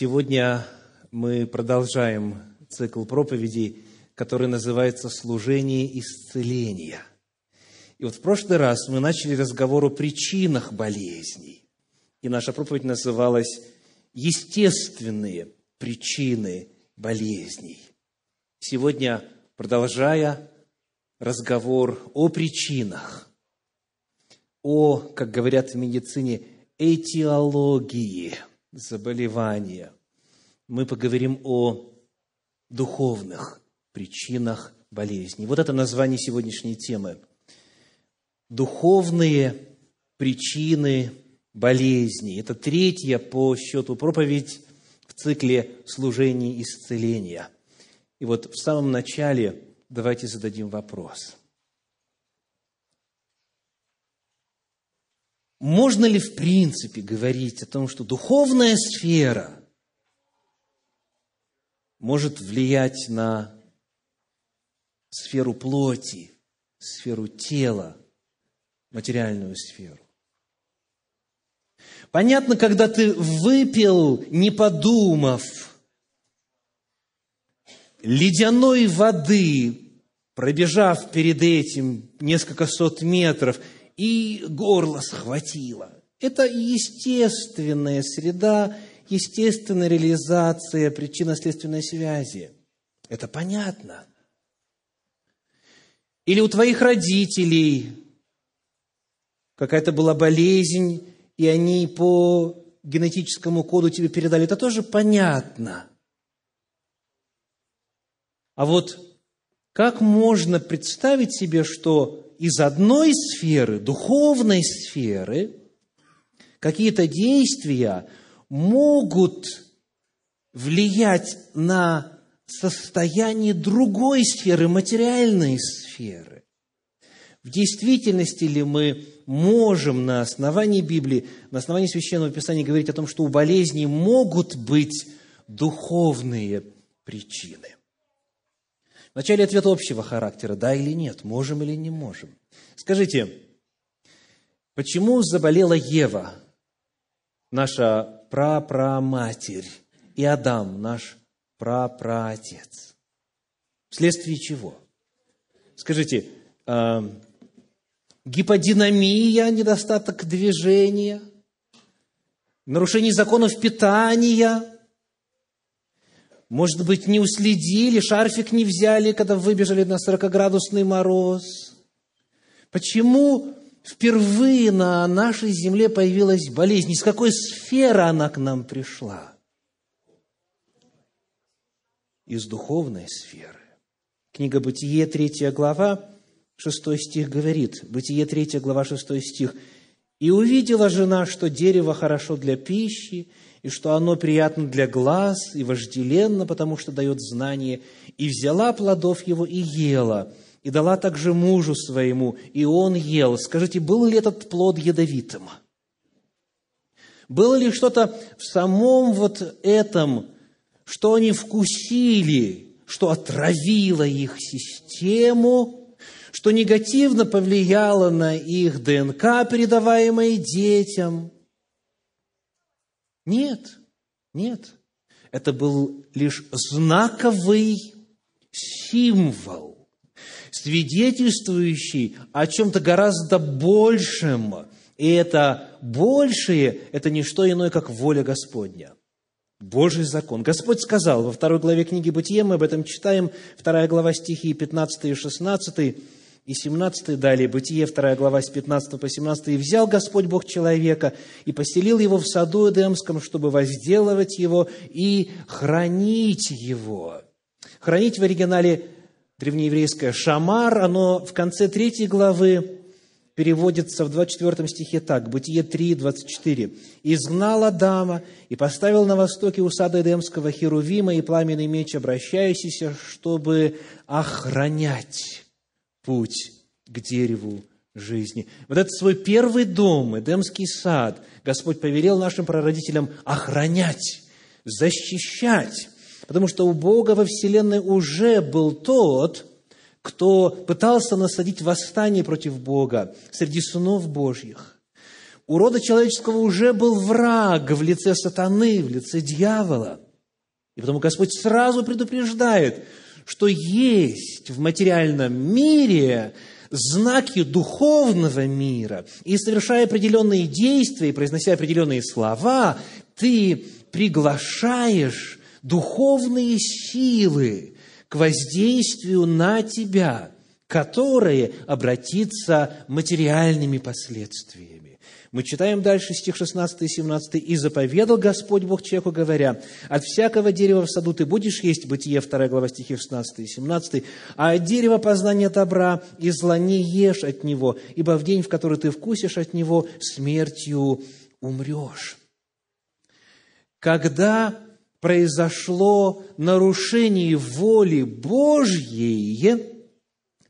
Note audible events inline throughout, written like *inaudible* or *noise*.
Сегодня мы продолжаем цикл проповедей, который называется «Служение исцеления». И вот в прошлый раз мы начали разговор о причинах болезней. И наша проповедь называлась «Естественные причины болезней». Сегодня, продолжая разговор о причинах, о, как говорят в медицине, этиологии – заболевания, мы поговорим о духовных причинах болезни. Вот это название сегодняшней темы. Духовные причины болезни. Это третья по счету проповедь в цикле служения исцеления. И вот в самом начале давайте зададим вопрос – Можно ли в принципе говорить о том, что духовная сфера может влиять на сферу плоти, сферу тела, материальную сферу? Понятно, когда ты выпил, не подумав, ледяной воды, пробежав перед этим несколько сот метров – и горло схватило. Это естественная среда, естественная реализация причинно-следственной связи. Это понятно. Или у твоих родителей какая-то была болезнь, и они по генетическому коду тебе передали. Это тоже понятно. А вот как можно представить себе, что из одной сферы, духовной сферы, какие-то действия могут влиять на состояние другой сферы, материальной сферы. В действительности ли мы можем на основании Библии, на основании Священного Писания говорить о том, что у болезней могут быть духовные причины? Вначале ответ общего характера, да или нет, можем или не можем. Скажите, почему заболела Ева, наша прапраматерь, и Адам, наш прапраотец? Вследствие чего? Скажите, э, гиподинамия, недостаток движения, нарушение законов питания – может быть, не уследили, шарфик не взяли, когда выбежали на 40-градусный мороз. Почему впервые на нашей земле появилась болезнь? Из какой сферы она к нам пришла? Из духовной сферы. Книга Бытие, 3 глава, 6 стих говорит, Бытие, 3 глава, 6 стих, «И увидела жена, что дерево хорошо для пищи, и что оно приятно для глаз и вожделенно, потому что дает знание, и взяла плодов его и ела, и дала также мужу своему, и он ел. Скажите, был ли этот плод ядовитым? Было ли что-то в самом вот этом, что они вкусили, что отравило их систему, что негативно повлияло на их ДНК, передаваемое детям – нет, нет. Это был лишь знаковый символ, свидетельствующий о чем-то гораздо большем. И это большее – это не что иное, как воля Господня. Божий закон. Господь сказал во второй главе книги Бытия, мы об этом читаем, вторая глава стихи 15 и 16, и 17 далее, Бытие, 2 глава, с 15 по 17. «И взял Господь Бог человека, и поселил его в саду Эдемском, чтобы возделывать его и хранить его». Хранить в оригинале древнееврейское «шамар», оно в конце 3 главы переводится в 24 стихе так, Бытие 3, 24. «Изгнал Адама и поставил на востоке у сада Эдемского Херувима и пламенный меч, обращающийся, чтобы охранять путь к дереву жизни. Вот этот свой первый дом, Эдемский сад, Господь повелел нашим прародителям охранять, защищать, потому что у Бога во Вселенной уже был тот, кто пытался насадить восстание против Бога среди сынов Божьих. у рода человеческого уже был враг в лице сатаны, в лице дьявола. И потому Господь сразу предупреждает, что есть в материальном мире знаки духовного мира, и совершая определенные действия, произнося определенные слова, ты приглашаешь духовные силы к воздействию на тебя, которые обратятся материальными последствиями. Мы читаем дальше стих 16 и 17. «И заповедал Господь Бог человеку, говоря, от всякого дерева в саду ты будешь есть». Бытие, 2 глава стихи 16 и 17. «А от дерева познания добра и зла не ешь от него, ибо в день, в который ты вкусишь от него, смертью умрешь». Когда произошло нарушение воли Божьей,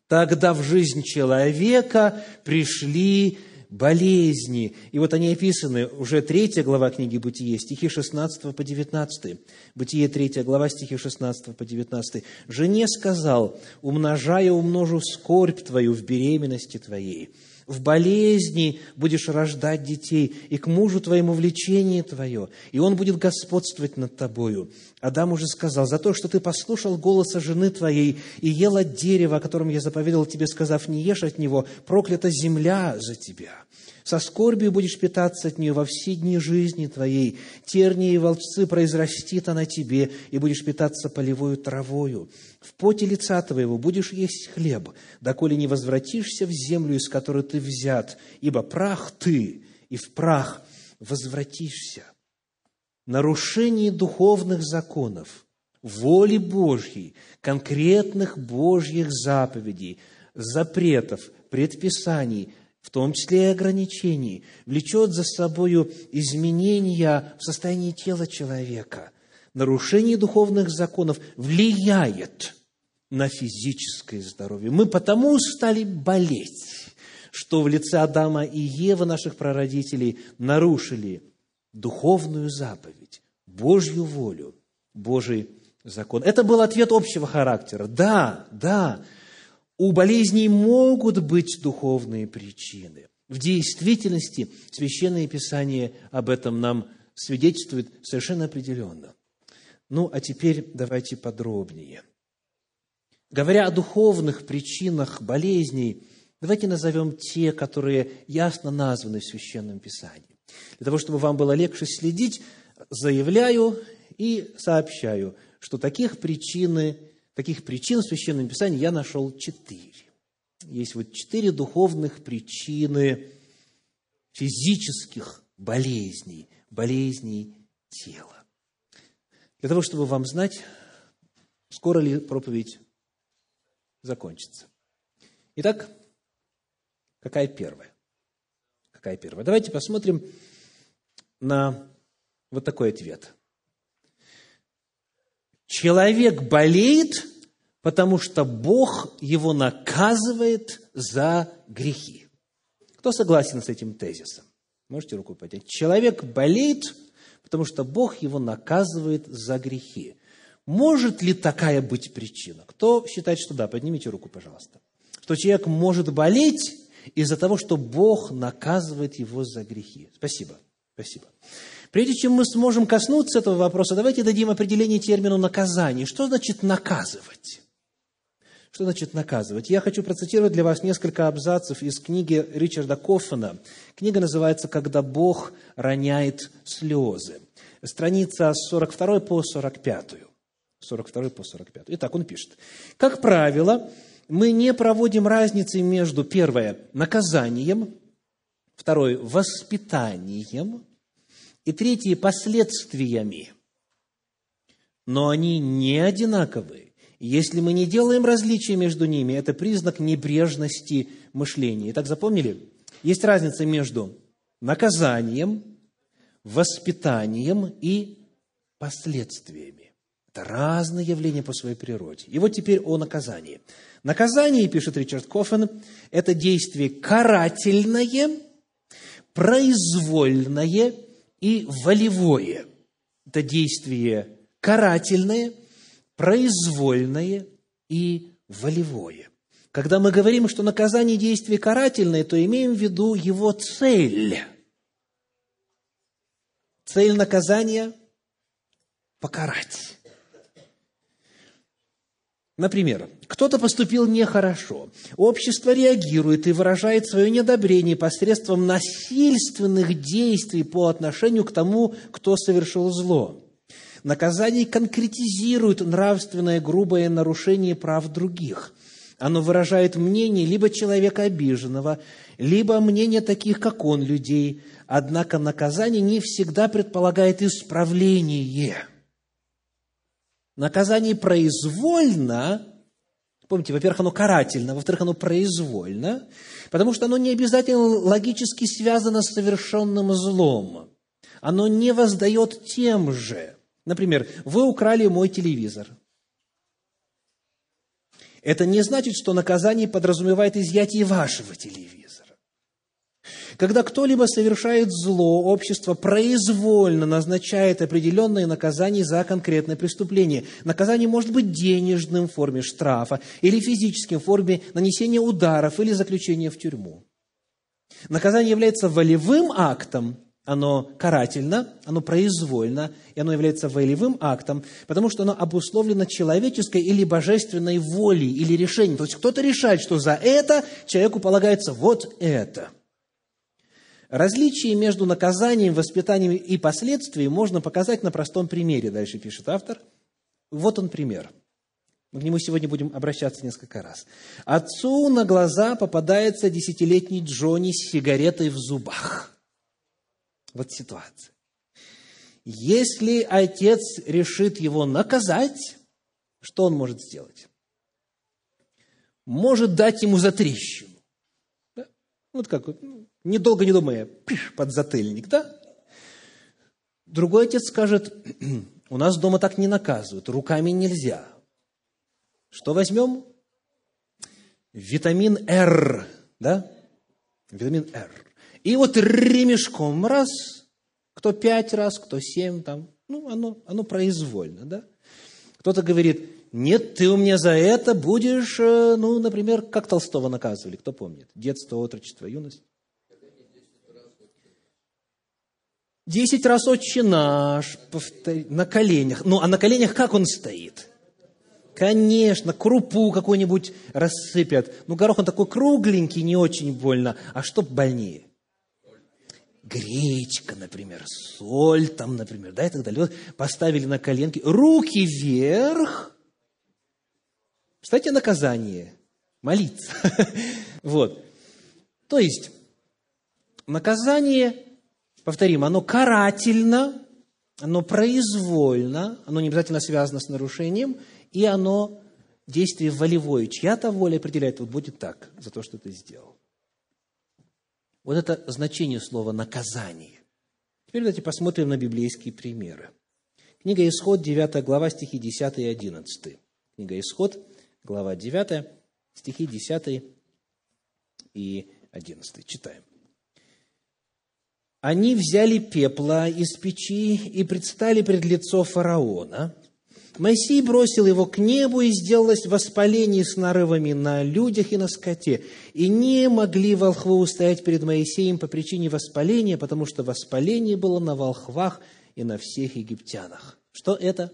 тогда в жизнь человека пришли болезни. И вот они описаны, уже третья глава книги Бытие, стихи 16 по 19. Бытие, третья глава, стихи 16 по 19. «Жене сказал, умножая умножу скорбь твою в беременности твоей, в болезни будешь рождать детей, и к мужу твоему влечение твое, и он будет господствовать над тобою. Адам уже сказал, за то, что ты послушал голоса жены твоей и ел от дерева, о котором я заповедал тебе, сказав, не ешь от него, проклята земля за тебя. Со скорбью будешь питаться от нее во все дни жизни твоей. Тернии и волчцы произрастит она тебе, и будешь питаться полевою травою. В поте лица твоего будешь есть хлеб, доколе не возвратишься в землю, из которой ты взят, ибо прах ты, и в прах возвратишься. Нарушение духовных законов, воли Божьей, конкретных Божьих заповедей, запретов, предписаний – в том числе и ограничений, влечет за собою изменения в состоянии тела человека. Нарушение духовных законов влияет на физическое здоровье. Мы потому стали болеть, что в лице Адама и Евы, наших прародителей, нарушили духовную заповедь, Божью волю, Божий закон. Это был ответ общего характера. Да, да, у болезней могут быть духовные причины. В действительности Священное Писание об этом нам свидетельствует совершенно определенно. Ну, а теперь давайте подробнее. Говоря о духовных причинах болезней, давайте назовем те, которые ясно названы в Священном Писании. Для того, чтобы вам было легче следить, заявляю и сообщаю, что таких причины Таких причин в Священном Писании я нашел четыре. Есть вот четыре духовных причины физических болезней, болезней тела. Для того, чтобы вам знать, скоро ли проповедь закончится. Итак, какая первая? Какая первая? Давайте посмотрим на вот такой ответ. Человек болеет, потому что Бог его наказывает за грехи. Кто согласен с этим тезисом? Можете руку поднять. Человек болеет, потому что Бог его наказывает за грехи. Может ли такая быть причина? Кто считает, что да? Поднимите руку, пожалуйста. Что человек может болеть из-за того, что Бог наказывает его за грехи. Спасибо. Спасибо. Прежде чем мы сможем коснуться этого вопроса, давайте дадим определение термину «наказание». Что значит «наказывать»? Что значит наказывать? Я хочу процитировать для вас несколько абзацев из книги Ричарда Коффена. Книга называется «Когда Бог роняет слезы». Страница с 42 по 45. 42 по 45. Итак, он пишет. Как правило, мы не проводим разницы между, первое, наказанием, второе, воспитанием, и третье – последствиями. Но они не одинаковые. Если мы не делаем различия между ними, это признак небрежности мышления. Итак, запомнили? Есть разница между наказанием, воспитанием и последствиями. Это разные явления по своей природе. И вот теперь о наказании. Наказание, пишет Ричард Коффен, это действие карательное, произвольное и волевое. Это действие карательное, произвольное и волевое. Когда мы говорим, что наказание действие карательное, то имеем в виду его цель. Цель наказания – покарать. Например, кто-то поступил нехорошо. Общество реагирует и выражает свое неодобрение посредством насильственных действий по отношению к тому, кто совершил зло. Наказание конкретизирует нравственное грубое нарушение прав других. Оно выражает мнение либо человека обиженного, либо мнение таких, как он, людей. Однако наказание не всегда предполагает исправление – Наказание произвольно, помните, во-первых, оно карательно, во-вторых, оно произвольно, потому что оно не обязательно логически связано с совершенным злом. Оно не воздает тем же. Например, вы украли мой телевизор. Это не значит, что наказание подразумевает изъятие вашего телевизора. Когда кто-либо совершает зло, общество произвольно назначает определенные наказания за конкретное преступление. Наказание может быть денежным в форме штрафа или физическим в форме нанесения ударов или заключения в тюрьму. Наказание является волевым актом, оно карательно, оно произвольно, и оно является волевым актом, потому что оно обусловлено человеческой или божественной волей или решением. То есть кто-то решает, что за это человеку полагается вот это – Различие между наказанием, воспитанием и последствием можно показать на простом примере, дальше пишет автор. Вот он пример. Мы к нему сегодня будем обращаться несколько раз. Отцу на глаза попадается десятилетний Джонни с сигаретой в зубах. Вот ситуация. Если отец решит его наказать, что он может сделать? Может дать ему затрещину. Вот как недолго не думая, пиш, под затыльник, да? Другой отец скажет, у нас дома так не наказывают, руками нельзя. Что возьмем? Витамин R, да? Витамин R. И вот ремешком раз, кто пять раз, кто семь, там, ну, оно, оно произвольно, да? Кто-то говорит, нет, ты у меня за это будешь, э, ну, например, как Толстого наказывали, кто помнит? Детство, отрочество, юность. Десять раз «Отче наш», повтори, на коленях. Ну, а на коленях как он стоит? Конечно, крупу какую-нибудь рассыпят. Ну, горох он такой кругленький, не очень больно. А что больнее? Гречка, например, соль там, например, да, и так далее. Поставили на коленки, руки вверх. Кстати, наказание. Молиться. *laughs* Вот. То есть, наказание Повторим, оно карательно, оно произвольно, оно не обязательно связано с нарушением, и оно действие волевое. Чья-то воля определяет, вот будет так, за то, что ты сделал. Вот это значение слова «наказание». Теперь давайте посмотрим на библейские примеры. Книга Исход, 9 глава, стихи 10 и 11. Книга Исход, глава 9, стихи 10 и 11. Читаем. Они взяли пепла из печи и предстали пред лицо фараона. Моисей бросил его к небу, и сделалось воспаление с нарывами на людях и на скоте. И не могли волхвы устоять перед Моисеем по причине воспаления, потому что воспаление было на волхвах и на всех египтянах. Что это?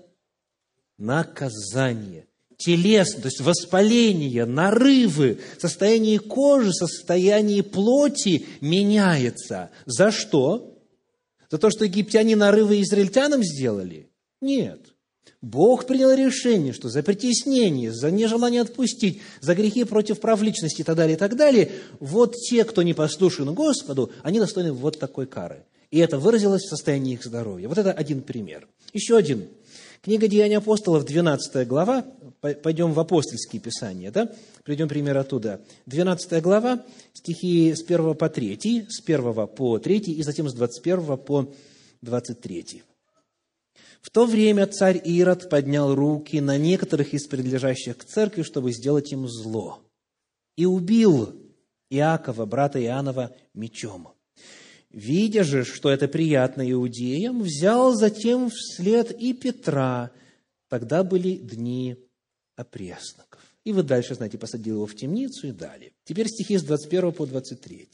Наказание телесно, то есть воспаление, нарывы, состояние кожи, состояние плоти меняется. За что? За то, что египтяне нарывы израильтянам сделали? Нет. Бог принял решение, что за притеснение, за нежелание отпустить, за грехи против прав личности и так далее, и так далее, вот те, кто не послушен Господу, они достойны вот такой кары. И это выразилось в состоянии их здоровья. Вот это один пример. Еще один. Книга Деяний апостолов, 12 глава, пойдем в апостольские писания, да? Приведем пример оттуда. 12 глава, стихи с 1 по 3, с 1 по 3 и затем с 21 по 23. В то время царь Ирод поднял руки на некоторых из принадлежащих к церкви, чтобы сделать им зло, и убил Иакова, брата Иоаннова, мечом. Видя же, что это приятно иудеям, взял затем вслед и Петра. Тогда были дни опресноков. И вы дальше, знаете, посадил его в темницу и далее. Теперь стихи с 21 по 23.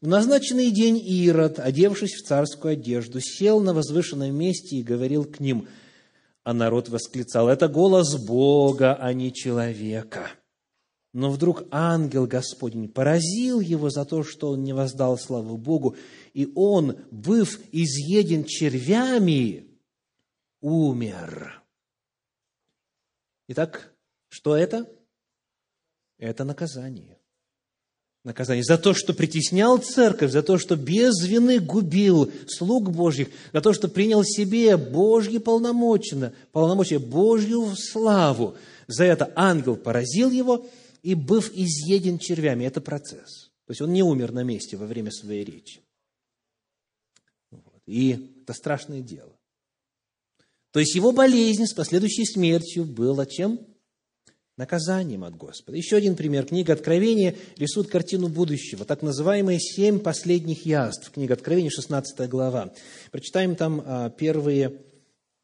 В назначенный день Ирод, одевшись в царскую одежду, сел на возвышенном месте и говорил к ним, а народ восклицал, это голос Бога, а не человека. Но вдруг ангел Господень поразил его за то, что он не воздал славу Богу, и он, быв изъеден червями, умер. Итак, что это? Это наказание наказание, за то, что притеснял церковь, за то, что без вины губил слуг Божьих, за то, что принял себе Божьи полномочия, полномочия Божью славу. За это ангел поразил его и, быв изъеден червями, это процесс. То есть он не умер на месте во время своей речи. И это страшное дело. То есть его болезнь с последующей смертью была чем? наказанием от Господа. Еще один пример. Книга Откровения рисует картину будущего, так называемые семь последних яств. Книга Откровения, 16 глава. Прочитаем там а, первые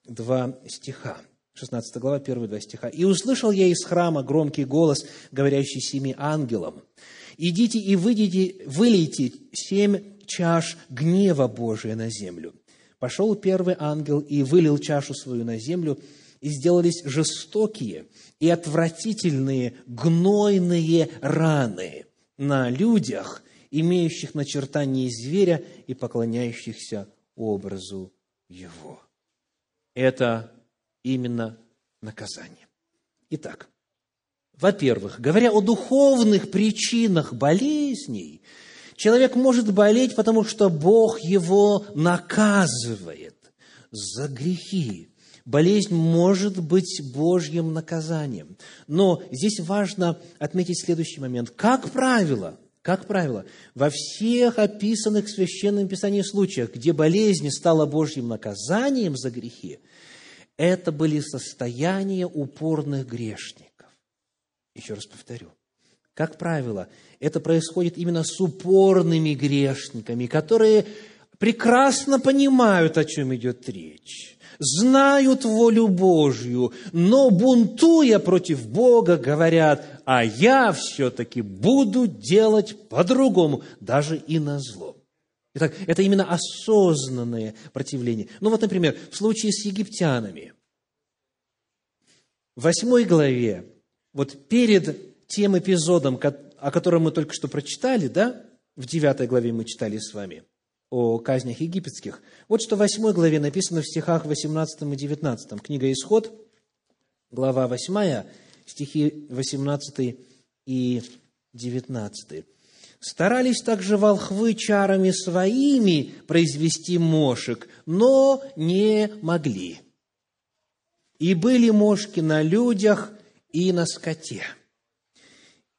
два стиха. 16 глава, первые два стиха. «И услышал я из храма громкий голос, говорящий семи ангелам, «Идите и выйдите, вылейте семь чаш гнева Божия на землю». Пошел первый ангел и вылил чашу свою на землю, и сделались жестокие и отвратительные гнойные раны на людях, имеющих начертание зверя и поклоняющихся образу его. Это именно наказание. Итак, во-первых, говоря о духовных причинах болезней, человек может болеть, потому что Бог его наказывает за грехи, Болезнь может быть Божьим наказанием. Но здесь важно отметить следующий момент. Как правило, как правило, во всех описанных в Священном Писании случаях, где болезнь стала Божьим наказанием за грехи, это были состояния упорных грешников. Еще раз повторю. Как правило, это происходит именно с упорными грешниками, которые прекрасно понимают, о чем идет речь знают волю Божью, но бунтуя против Бога, говорят, а я все-таки буду делать по-другому, даже и на зло. Итак, это именно осознанное противление. Ну вот, например, в случае с египтянами. В восьмой главе, вот перед тем эпизодом, о котором мы только что прочитали, да, в девятой главе мы читали с вами – о казнях египетских. Вот что в 8 главе написано в стихах 18 и 19. Книга «Исход», глава 8, стихи 18 и 19. «Старались также волхвы чарами своими произвести мошек, но не могли. И были мошки на людях и на скоте.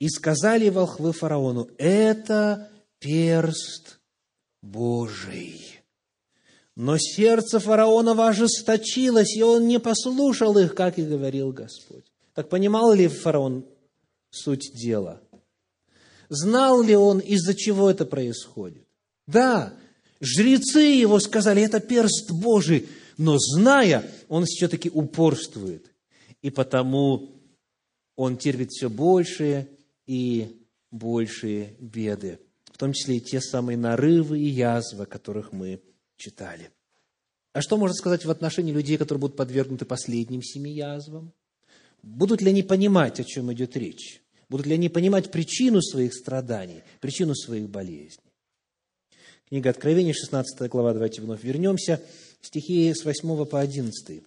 И сказали волхвы фараону, это перст Божий. Но сердце фараонова ожесточилось, и он не послушал их, как и говорил Господь. Так понимал ли фараон суть дела? Знал ли он, из-за чего это происходит? Да, жрецы его сказали, это перст Божий, но зная, он все-таки упорствует. И потому он терпит все большие и большие беды том числе и те самые нарывы и язвы, о которых мы читали. А что можно сказать в отношении людей, которые будут подвергнуты последним семи язвам? Будут ли они понимать, о чем идет речь? Будут ли они понимать причину своих страданий, причину своих болезней? Книга Откровения, 16 глава, давайте вновь вернемся, стихи с 8 по 11.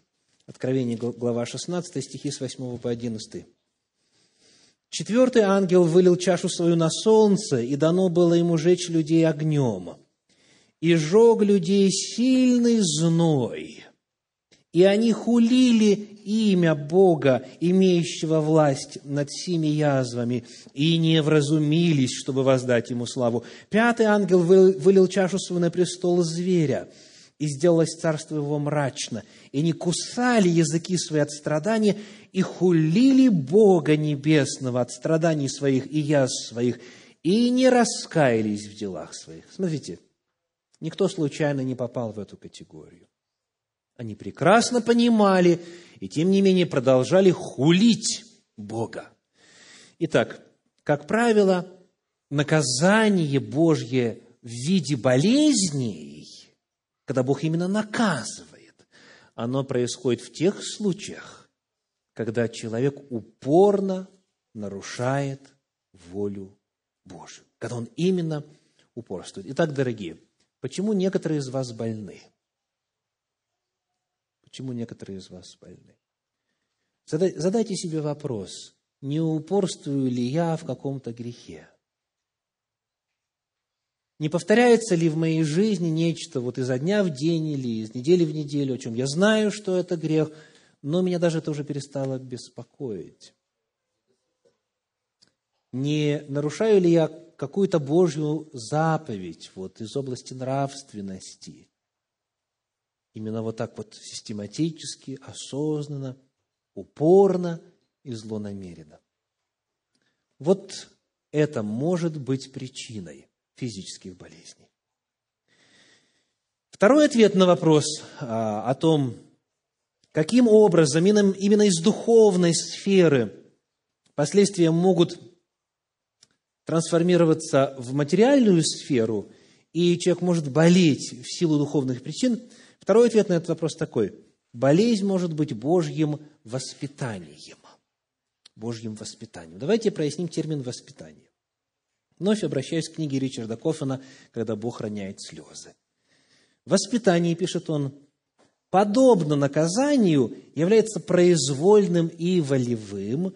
Откровение, глава 16, стихи с 8 по 11. Четвертый ангел вылил чашу свою на солнце, и дано было ему жечь людей огнем. И жег людей сильный зной. И они хулили имя Бога, имеющего власть над всеми язвами, и не вразумились, чтобы воздать ему славу. Пятый ангел вылил чашу свою на престол зверя, и сделалось царство его мрачно, и не кусали языки свои от страдания, и хулили Бога Небесного от страданий своих и язв своих, и не раскаялись в делах своих. Смотрите, никто случайно не попал в эту категорию. Они прекрасно понимали и, тем не менее, продолжали хулить Бога. Итак, как правило, наказание Божье в виде болезней, когда Бог именно наказывает, оно происходит в тех случаях, когда человек упорно нарушает волю Божию, когда он именно упорствует. Итак, дорогие, почему некоторые из вас больны? Почему некоторые из вас больны? Задайте себе вопрос, не упорствую ли я в каком-то грехе? Не повторяется ли в моей жизни нечто вот изо дня в день или из недели в неделю, о чем я знаю, что это грех, но меня даже это уже перестало беспокоить? Не нарушаю ли я какую-то Божью заповедь вот из области нравственности? Именно вот так вот систематически, осознанно, упорно и злонамеренно. Вот это может быть причиной физических болезней. Второй ответ на вопрос а, о том, каким образом именно из духовной сферы последствия могут трансформироваться в материальную сферу, и человек может болеть в силу духовных причин. Второй ответ на этот вопрос такой. Болезнь может быть Божьим воспитанием. Божьим воспитанием. Давайте проясним термин «воспитание». Вновь обращаюсь к книге Ричарда Коффена «Когда Бог роняет слезы». Воспитание, пишет он, подобно наказанию, является произвольным и волевым,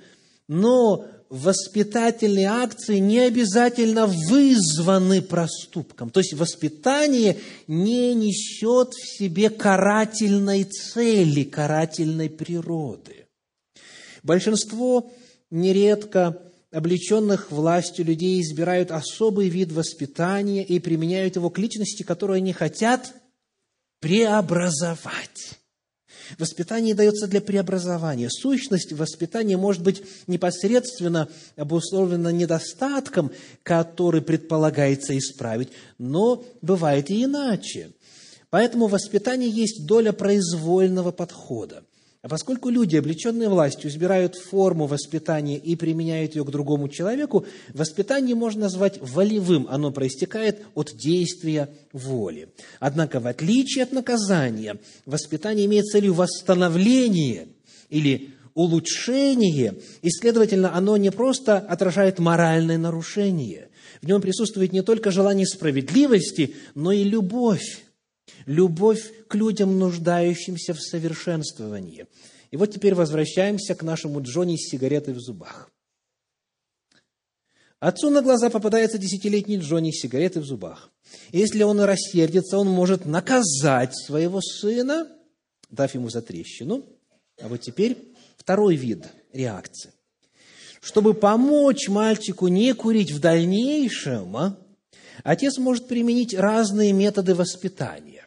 но воспитательные акции не обязательно вызваны проступком. То есть воспитание не несет в себе карательной цели, карательной природы. Большинство нередко облеченных властью людей избирают особый вид воспитания и применяют его к личности, которую они хотят преобразовать. Воспитание дается для преобразования. Сущность воспитания может быть непосредственно обусловлена недостатком, который предполагается исправить, но бывает и иначе. Поэтому воспитание есть доля произвольного подхода. А поскольку люди, облеченные властью, избирают форму воспитания и применяют ее к другому человеку, воспитание можно назвать волевым. Оно проистекает от действия воли. Однако, в отличие от наказания, воспитание имеет целью восстановление или улучшение, и, следовательно, оно не просто отражает моральное нарушение. В нем присутствует не только желание справедливости, но и любовь любовь к людям, нуждающимся в совершенствовании. И вот теперь возвращаемся к нашему Джонни с сигаретой в зубах. Отцу на глаза попадается десятилетний Джонни с сигаретой в зубах. И если он рассердится, он может наказать своего сына, дав ему затрещину. А вот теперь второй вид реакции. Чтобы помочь мальчику не курить в дальнейшем, отец может применить разные методы воспитания.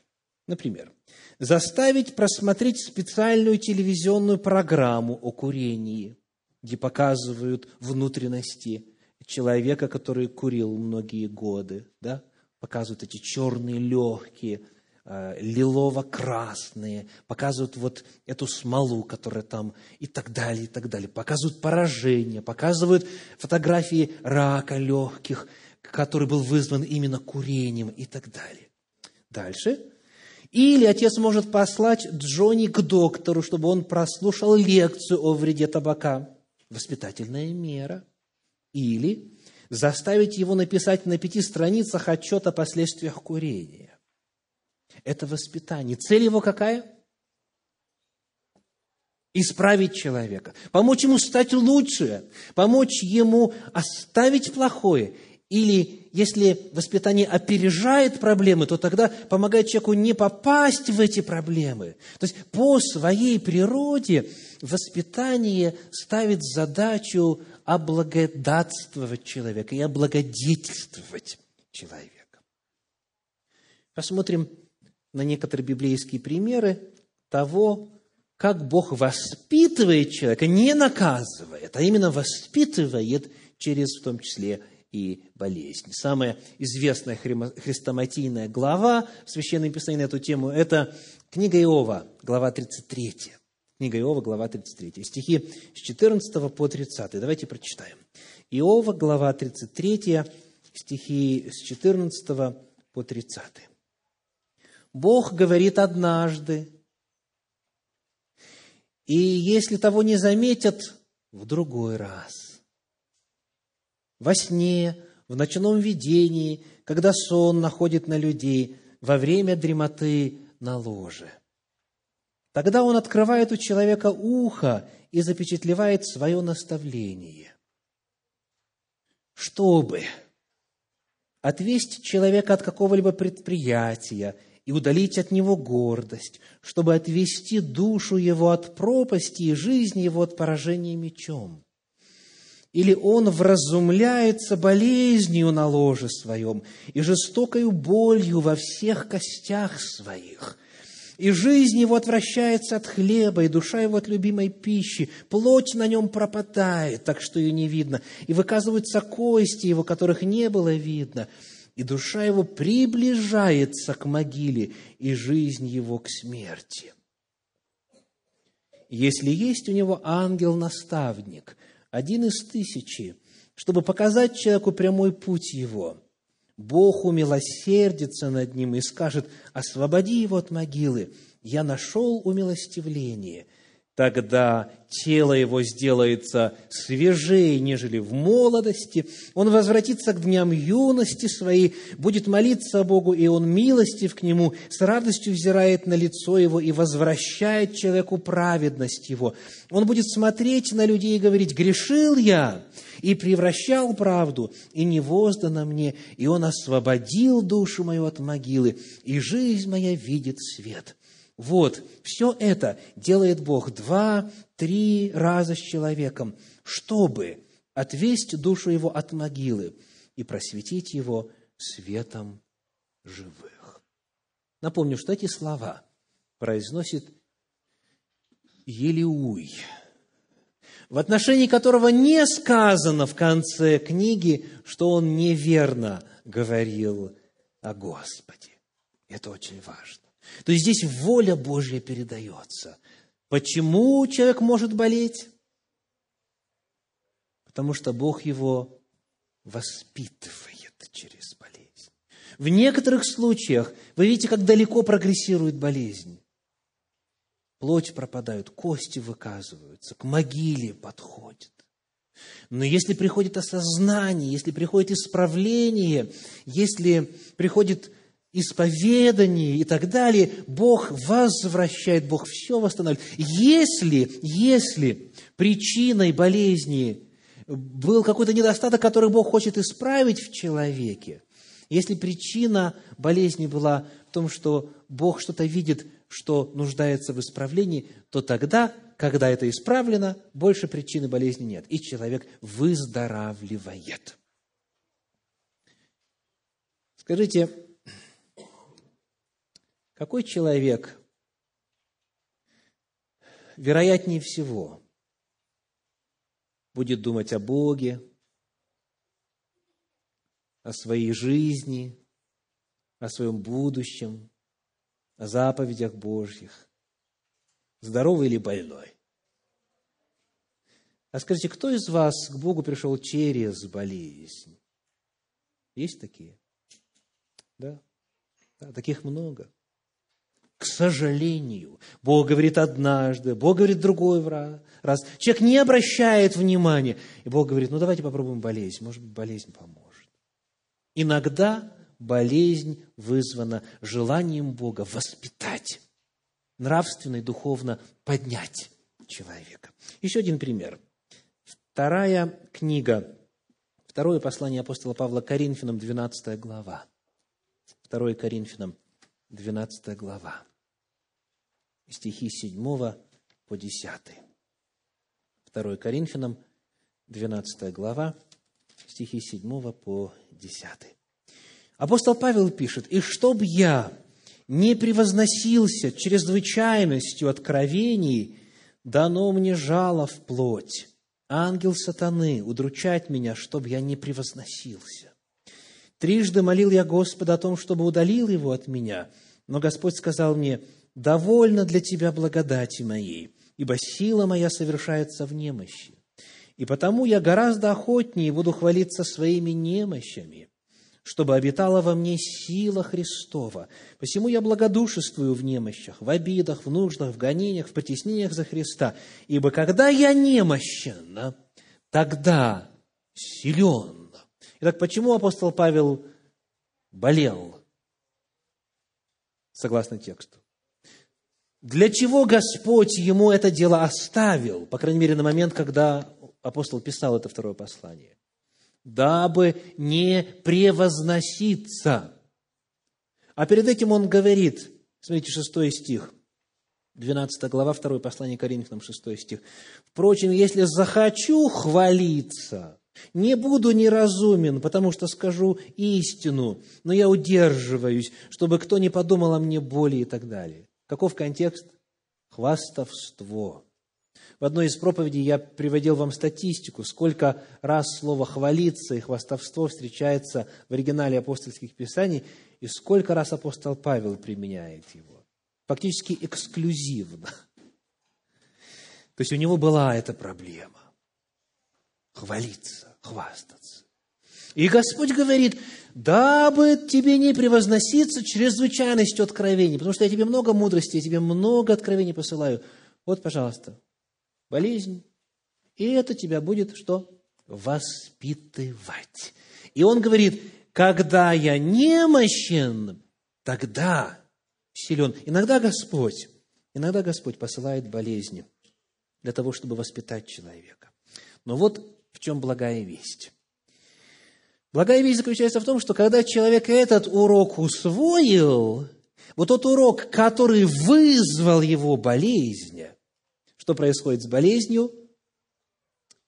Например, заставить просмотреть специальную телевизионную программу о курении, где показывают внутренности человека, который курил многие годы, да? показывают эти черные легкие, э, лилово-красные, показывают вот эту смолу, которая там, и так далее, и так далее. Показывают поражение, показывают фотографии рака легких, который был вызван именно курением и так далее. Дальше или отец может послать Джонни к доктору, чтобы он прослушал лекцию о вреде табака. Воспитательная мера. Или заставить его написать на пяти страницах отчет о последствиях курения. Это воспитание. Цель его какая? Исправить человека, помочь ему стать лучше, помочь ему оставить плохое или если воспитание опережает проблемы, то тогда помогает человеку не попасть в эти проблемы. То есть по своей природе воспитание ставит задачу облагодатствовать человека и облагодетельствовать человека. Посмотрим на некоторые библейские примеры того, как Бог воспитывает человека, не наказывает, а именно воспитывает через, в том числе, и болезнь. Самая известная хрестоматийная глава в Священном Писании на эту тему – это книга Иова, глава 33. Книга Иова, глава 33. Стихи с 14 по 30. Давайте прочитаем. Иова, глава 33, стихи с 14 по 30. Бог говорит однажды, и если того не заметят, в другой раз. Во сне, в ночном видении, когда сон находит на людей, во время дремоты на ложе. Тогда он открывает у человека ухо и запечатлевает свое наставление. Чтобы отвести человека от какого-либо предприятия и удалить от него гордость, чтобы отвести душу его от пропасти и жизнь его от поражения мечом. Или он вразумляется болезнью на ложе своем и жестокою болью во всех костях своих – и жизнь его отвращается от хлеба, и душа его от любимой пищи, плоть на нем пропадает, так что ее не видно, и выказываются кости его, которых не было видно, и душа его приближается к могиле, и жизнь его к смерти. Если есть у него ангел-наставник, один из тысячи, чтобы показать человеку прямой путь его – Бог умилосердится над ним и скажет, освободи его от могилы, я нашел умилостивление – Тогда тело его сделается свежее, нежели в молодости. Он возвратится к дням юности своей, будет молиться Богу, и он милостив к нему, с радостью взирает на лицо его и возвращает человеку праведность его. Он будет смотреть на людей и говорить, грешил я, и превращал правду, и не воздано мне, и он освободил душу мою от могилы, и жизнь моя видит свет». Вот, все это делает Бог два-три раза с человеком, чтобы отвести душу его от могилы и просветить его светом живых. Напомню, что эти слова произносит Елиуй, в отношении которого не сказано в конце книги, что он неверно говорил о Господе. Это очень важно. То есть здесь воля Божья передается. Почему человек может болеть? Потому что Бог его воспитывает через болезнь. В некоторых случаях вы видите, как далеко прогрессирует болезнь. Плоть пропадает, кости выказываются, к могиле подходит. Но если приходит осознание, если приходит исправление, если приходит исповедании и так далее, Бог возвращает, Бог все восстанавливает. Если, если причиной болезни был какой-то недостаток, который Бог хочет исправить в человеке, если причина болезни была в том, что Бог что-то видит, что нуждается в исправлении, то тогда, когда это исправлено, больше причины болезни нет, и человек выздоравливает. Скажите, какой человек, вероятнее всего, будет думать о Боге, о своей жизни, о своем будущем, о заповедях Божьих, здоровый или больной? А скажите, кто из вас к Богу пришел через болезнь? Есть такие? Да? да таких много. К сожалению, Бог говорит однажды, Бог говорит другой раз. Человек не обращает внимания. И Бог говорит, ну давайте попробуем болезнь, может быть, болезнь поможет. Иногда болезнь вызвана желанием Бога воспитать, нравственно и духовно поднять человека. Еще один пример. Вторая книга, второе послание апостола Павла Коринфянам, 12 глава. Второе Коринфянам, 12 глава стихи 7 по 10. 2 Коринфянам, 12 глава, стихи 7 по 10. Апостол Павел пишет, «И чтоб я не превозносился чрезвычайностью откровений, дано мне жало в плоть, ангел сатаны, удручать меня, чтобы я не превозносился. Трижды молил я Господа о том, чтобы удалил его от меня, но Господь сказал мне, довольно для тебя благодати моей, ибо сила моя совершается в немощи. И потому я гораздо охотнее буду хвалиться своими немощами, чтобы обитала во мне сила Христова. Посему я благодушествую в немощах, в обидах, в нуждах, в гонениях, в потеснениях за Христа. Ибо когда я немощен, тогда силен. Итак, почему апостол Павел болел? Согласно тексту. Для чего Господь ему это дело оставил, по крайней мере, на момент, когда апостол писал это второе послание? дабы не превозноситься. А перед этим он говорит, смотрите, шестой стих, 12 глава, 2 послание Коринфянам, 6 стих. «Впрочем, если захочу хвалиться, не буду неразумен, потому что скажу истину, но я удерживаюсь, чтобы кто не подумал о мне боли и так далее». Каков контекст? Хвастовство. В одной из проповедей я приводил вам статистику, сколько раз слово «хвалиться» и «хвастовство» встречается в оригинале апостольских писаний, и сколько раз апостол Павел применяет его. Фактически эксклюзивно. То есть у него была эта проблема. Хвалиться, хвастаться. И Господь говорит, дабы тебе не превозноситься чрезвычайностью откровений, потому что я тебе много мудрости, я тебе много откровений посылаю. Вот, пожалуйста, болезнь, и это тебя будет что? Воспитывать. И он говорит, когда я немощен, тогда силен. Иногда Господь, иногда Господь посылает болезни для того, чтобы воспитать человека. Но вот в чем благая весть. Благая весть заключается в том, что когда человек этот урок усвоил, вот тот урок, который вызвал его болезнь, что происходит с болезнью?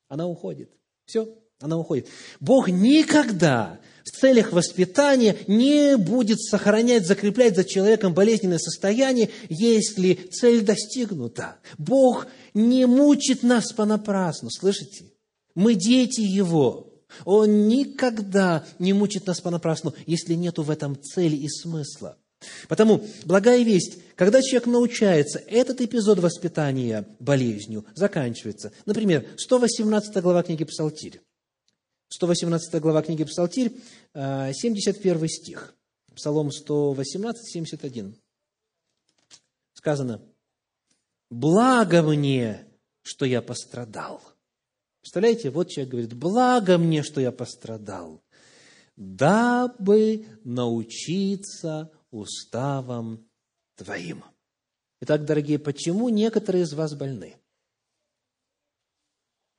Она уходит. Все, она уходит. Бог никогда в целях воспитания не будет сохранять, закреплять за человеком болезненное состояние, если цель достигнута. Бог не мучит нас понапрасну, слышите? Мы дети Его. Он никогда не мучит нас понапрасну, если нету в этом цели и смысла. Потому благая весть, когда человек научается, этот эпизод воспитания болезнью заканчивается. Например, 118 глава книги Псалтирь. 118 глава книги Псалтирь, 71 стих. Псалом 118, 71. Сказано, «Благо мне, что я пострадал». Представляете, вот человек говорит, «Благо мне, что я пострадал, дабы научиться уставом Твоим. Итак, дорогие, почему некоторые из вас больны?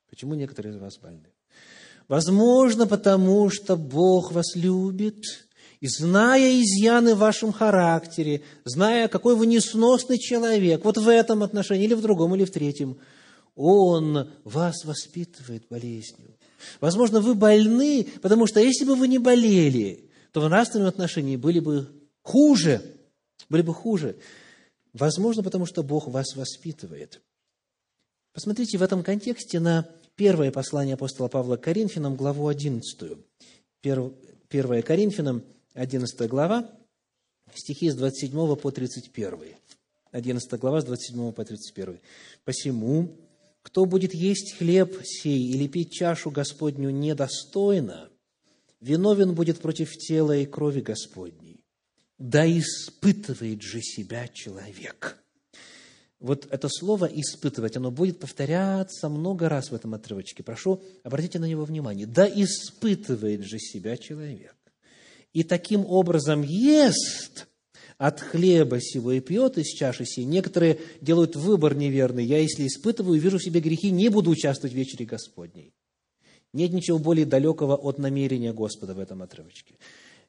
Почему некоторые из вас больны? Возможно, потому что Бог вас любит, и зная изъяны в вашем характере, зная, какой вы несносный человек, вот в этом отношении, или в другом, или в третьем, Он вас воспитывает болезнью. Возможно, вы больны, потому что если бы вы не болели, то в нравственном отношении были бы хуже, были бы хуже. Возможно, потому что Бог вас воспитывает. Посмотрите в этом контексте на первое послание апостола Павла к Коринфянам, главу 11. Первое Коринфянам, 11 глава, стихи с 27 по 31. 11 глава с 27 по 31. «Посему, кто будет есть хлеб сей или пить чашу Господню недостойно, виновен будет против тела и крови Господней да испытывает же себя человек. Вот это слово «испытывать», оно будет повторяться много раз в этом отрывочке. Прошу, обратите на него внимание. «Да испытывает же себя человек». И таким образом ест от хлеба сего и пьет из чаши сей. Некоторые делают выбор неверный. Я, если испытываю, вижу в себе грехи, не буду участвовать в вечере Господней. Нет ничего более далекого от намерения Господа в этом отрывочке.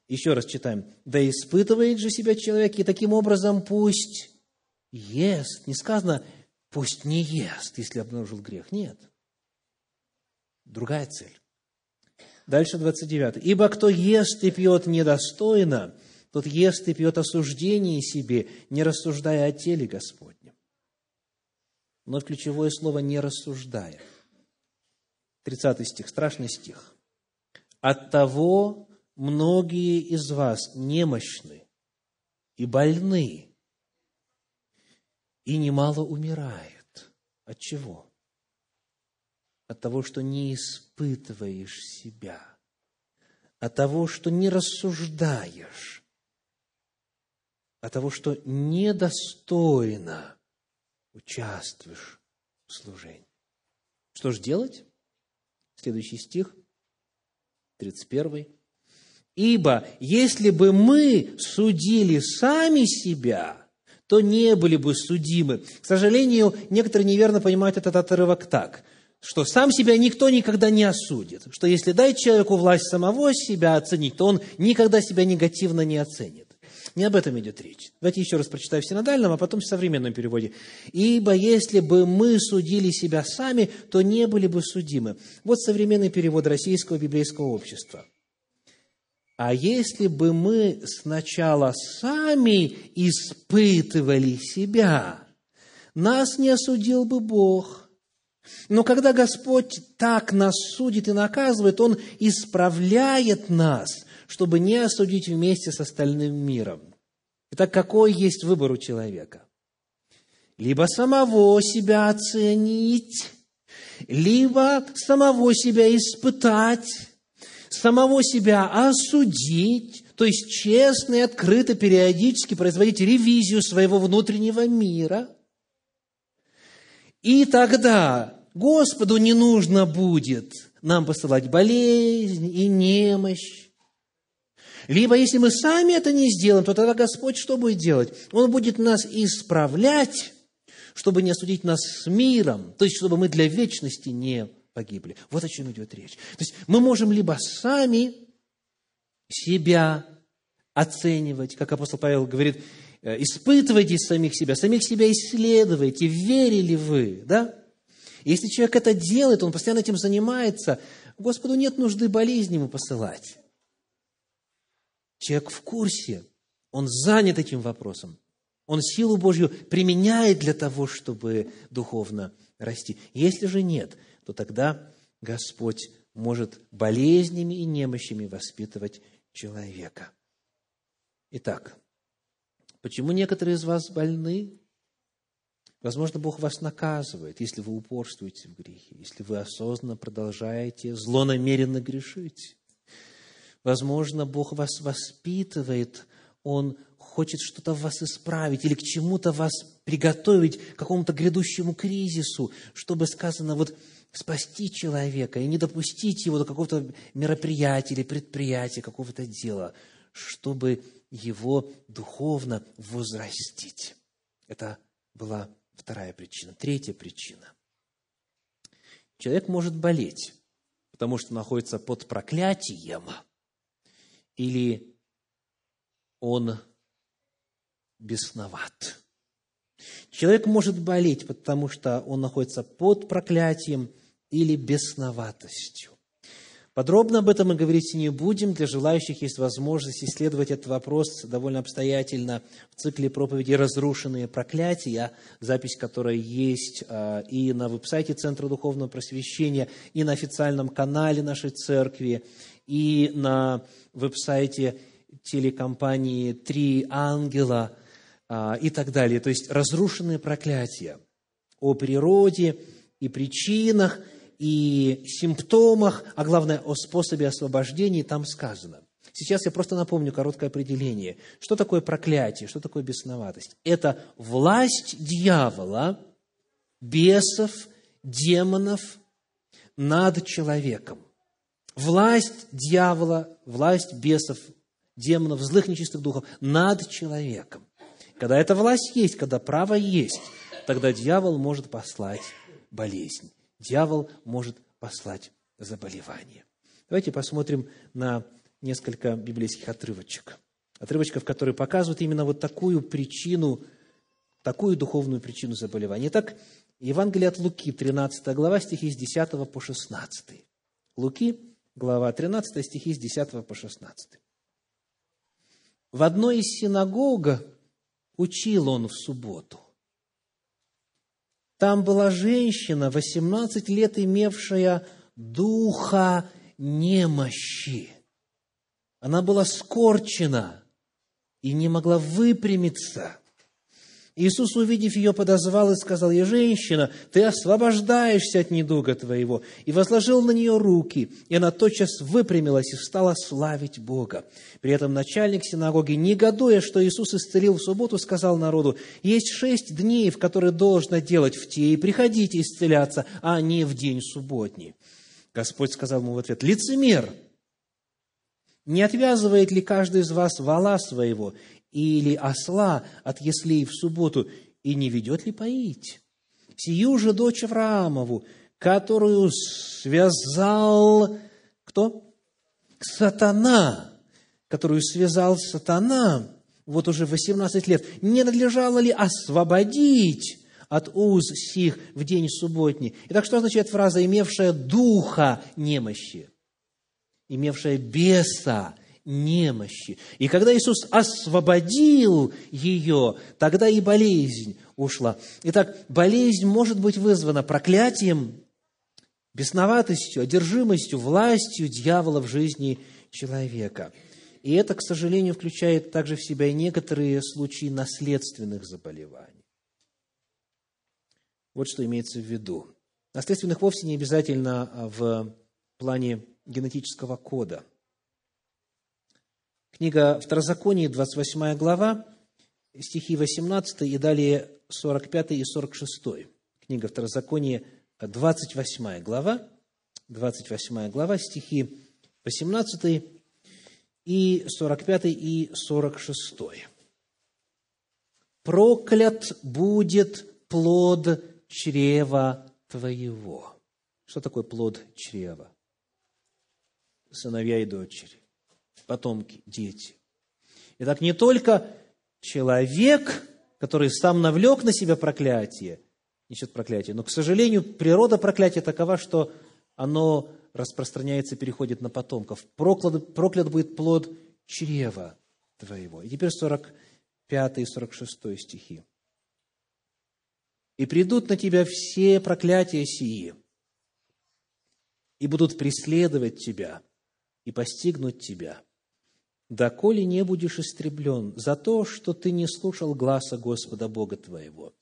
Еще раз читаем. «Да испытывает же себя человек, и таким образом пусть ест». Не сказано «пусть не ест, если обнаружил грех». Нет. Другая цель. Дальше 29. «Ибо кто ест и пьет недостойно, тот ест и пьет осуждение себе, не рассуждая о теле Господнем». Но ключевое слово «не рассуждая». 30 стих, страшный стих. «От того многие из вас немощны и больны, и немало умирает. От чего? От того, что не испытываешь себя. от того, что не рассуждаешь, от того, что недостойно участвуешь в служении. Что же делать? Следующий стих, 31. «Ибо если бы мы судили сами себя, то не были бы судимы». К сожалению, некоторые неверно понимают этот отрывок так, что сам себя никто никогда не осудит, что если дать человеку власть самого себя оценить, то он никогда себя негативно не оценит. Не об этом идет речь. Давайте еще раз прочитаю в синодальном, а потом в современном переводе. «Ибо если бы мы судили себя сами, то не были бы судимы». Вот современный перевод Российского библейского общества. А если бы мы сначала сами испытывали себя, нас не осудил бы Бог. Но когда Господь так нас судит и наказывает, Он исправляет нас, чтобы не осудить вместе с остальным миром. Итак, какой есть выбор у человека? Либо самого себя оценить, либо самого себя испытать, самого себя осудить, то есть честно и открыто периодически производить ревизию своего внутреннего мира. И тогда Господу не нужно будет нам посылать болезнь и немощь, либо, если мы сами это не сделаем, то тогда Господь что будет делать? Он будет нас исправлять, чтобы не осудить нас с миром, то есть, чтобы мы для вечности не погибли. Вот о чем идет речь. То есть, мы можем либо сами себя оценивать, как апостол Павел говорит, «Э, испытывайте самих себя, самих себя исследуйте, верили вы, да? Если человек это делает, он постоянно этим занимается, Господу нет нужды болезни ему посылать. Человек в курсе, он занят этим вопросом. Он силу Божью применяет для того, чтобы духовно расти. Если же нет, то тогда Господь может болезнями и немощами воспитывать человека. Итак, почему некоторые из вас больны? Возможно, Бог вас наказывает, если вы упорствуете в грехе, если вы осознанно продолжаете злонамеренно грешить. Возможно, Бог вас воспитывает, Он хочет что-то в вас исправить или к чему-то вас приготовить, к какому-то грядущему кризису, чтобы сказано, вот спасти человека и не допустить его до какого-то мероприятия или предприятия, какого-то дела, чтобы его духовно возрастить. Это была вторая причина. Третья причина. Человек может болеть, потому что находится под проклятием – или он бесноват. Человек может болеть, потому что он находится под проклятием или бесноватостью. Подробно об этом мы говорить не будем. Для желающих есть возможность исследовать этот вопрос довольно обстоятельно в цикле проповеди «Разрушенные проклятия», запись которой есть а, и на веб-сайте Центра Духовного Просвещения, и на официальном канале нашей церкви, и на веб-сайте телекомпании «Три ангела» а, и так далее. То есть разрушенные проклятия о природе и причинах, и симптомах, а главное, о способе освобождения там сказано. Сейчас я просто напомню короткое определение. Что такое проклятие, что такое бесноватость? Это власть дьявола, бесов, демонов над человеком власть дьявола, власть бесов, демонов, злых нечистых духов над человеком. Когда эта власть есть, когда право есть, тогда дьявол может послать болезнь. Дьявол может послать заболевание. Давайте посмотрим на несколько библейских отрывочек. Отрывочков, которые показывают именно вот такую причину, такую духовную причину заболевания. Итак, Евангелие от Луки, 13 глава, стихи с 10 по 16. Луки, глава 13, стихи с 10 по 16. В одной из синагог учил он в субботу. Там была женщина, 18 лет имевшая духа немощи. Она была скорчена и не могла выпрямиться. Иисус, увидев ее, подозвал и сказал ей, «Женщина, ты освобождаешься от недуга твоего». И возложил на нее руки, и она тотчас выпрямилась и стала славить Бога. При этом начальник синагоги, негодуя, что Иисус исцелил в субботу, сказал народу, «Есть шесть дней, в которые должно делать в те, и приходите исцеляться, а не в день субботний». Господь сказал ему в ответ, «Лицемер! Не отвязывает ли каждый из вас вала своего или осла от яслей в субботу, и не ведет ли поить? Сию же дочь Авраамову, которую связал кто? Сатана, которую связал сатана, вот уже 18 лет, не надлежало ли освободить от уз сих в день субботний? Итак, что означает фраза «имевшая духа немощи»? Имевшая беса немощи. И когда Иисус освободил ее, тогда и болезнь ушла. Итак, болезнь может быть вызвана проклятием, бесноватостью, одержимостью, властью дьявола в жизни человека. И это, к сожалению, включает также в себя и некоторые случаи наследственных заболеваний. Вот что имеется в виду. Наследственных вовсе не обязательно в плане генетического кода – Книга Второзаконие, 28 глава, стихи 18 и далее 45 и 46. Книга Второзаконие, 28 глава, 28 глава, стихи 18 и 45 и 46. «Проклят будет плод чрева твоего». Что такое плод чрева? Сыновья и дочери потомки, дети. Итак, не только человек, который сам навлек на себя проклятие, несет проклятие, но, к сожалению, природа проклятия такова, что оно распространяется, переходит на потомков. Проклят, проклят будет плод чрева твоего. И теперь 45 и 46 стихи. «И придут на тебя все проклятия сии, и будут преследовать тебя, и постигнуть тебя, доколе не будешь истреблен за то, что ты не слушал гласа Господа Бога твоего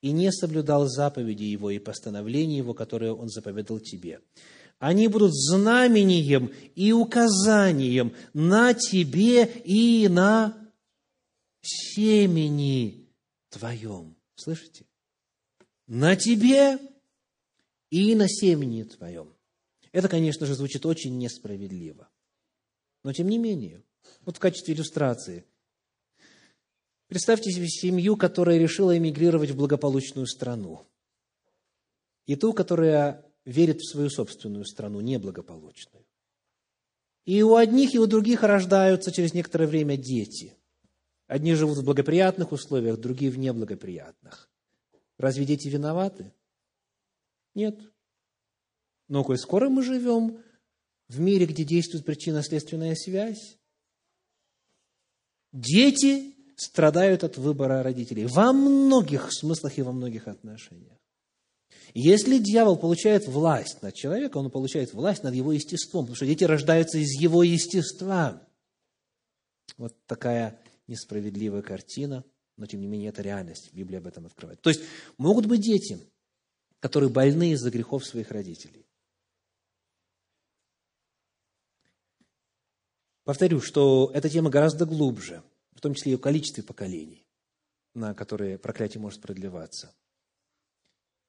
и не соблюдал заповеди Его и постановления Его, которые Он заповедал тебе. Они будут знамением и указанием на тебе и на семени твоем. Слышите? На тебе и на семени твоем. Это, конечно же, звучит очень несправедливо. Но, тем не менее, вот в качестве иллюстрации. Представьте себе семью, которая решила эмигрировать в благополучную страну. И ту, которая верит в свою собственную страну, неблагополучную. И у одних, и у других рождаются через некоторое время дети. Одни живут в благоприятных условиях, другие в неблагоприятных. Разве дети виноваты? Нет. Но коль скоро мы живем в мире, где действует причинно-следственная связь, Дети страдают от выбора родителей во многих смыслах и во многих отношениях. Если дьявол получает власть над человеком, он получает власть над его естеством, потому что дети рождаются из его естества. Вот такая несправедливая картина, но тем не менее это реальность. Библия об этом открывает. То есть могут быть дети, которые больны из-за грехов своих родителей. Повторю, что эта тема гораздо глубже, в том числе и о количестве поколений, на которые проклятие может продлеваться.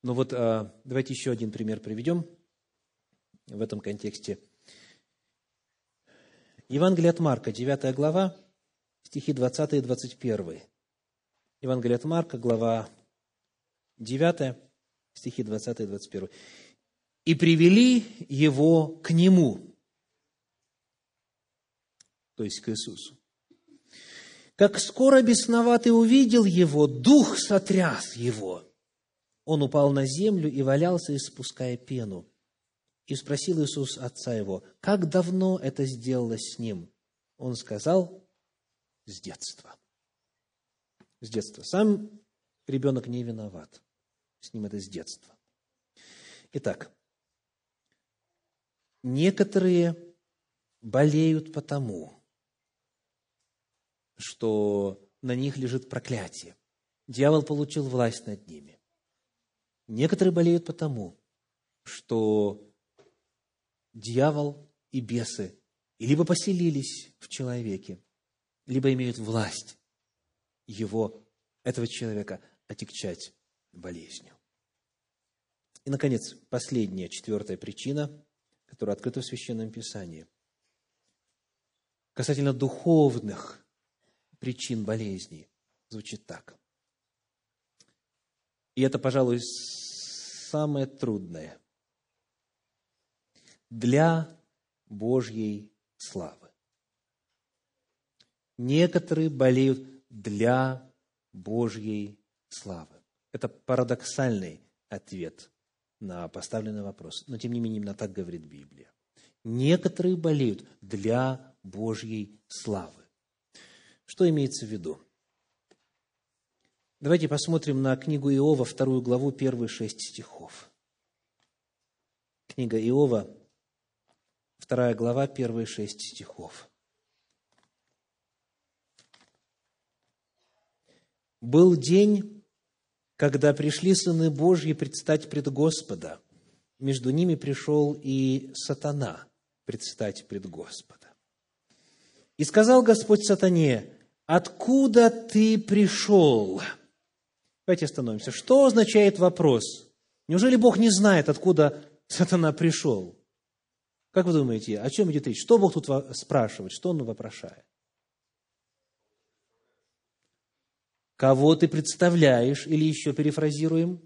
Но вот а, давайте еще один пример приведем в этом контексте. Евангелие от Марка, 9 глава, стихи 20 и 21. Евангелие от Марка, глава 9, стихи 20 и 21. «И привели его к нему, то есть к Иисусу. Как скоро бесноватый увидел его, дух сотряс его. Он упал на землю и валялся, испуская пену. И спросил Иисус отца его, как давно это сделалось с ним? Он сказал, с детства. С детства. Сам ребенок не виноват. С ним это с детства. Итак, некоторые болеют потому, что на них лежит проклятие. дьявол получил власть над ними. Некоторые болеют потому, что дьявол и бесы либо поселились в человеке, либо имеют власть его, этого человека, отягчать болезнью. И, наконец, последняя, четвертая причина, которая открыта в Священном Писании, касательно духовных причин болезней, звучит так. И это, пожалуй, самое трудное. Для Божьей славы. Некоторые болеют для Божьей славы. Это парадоксальный ответ на поставленный вопрос. Но, тем не менее, именно так говорит Библия. Некоторые болеют для Божьей славы. Что имеется в виду? Давайте посмотрим на книгу Иова, вторую главу, первые шесть стихов. Книга Иова, вторая глава, первые шесть стихов. «Был день, когда пришли сыны Божьи предстать пред Господа. Между ними пришел и сатана предстать пред Господа. И сказал Господь сатане, «Откуда ты пришел?» Давайте остановимся. Что означает вопрос? Неужели Бог не знает, откуда сатана пришел? Как вы думаете, о чем идет речь? Что Бог тут спрашивает? Что Он вопрошает? Кого ты представляешь? Или еще перефразируем?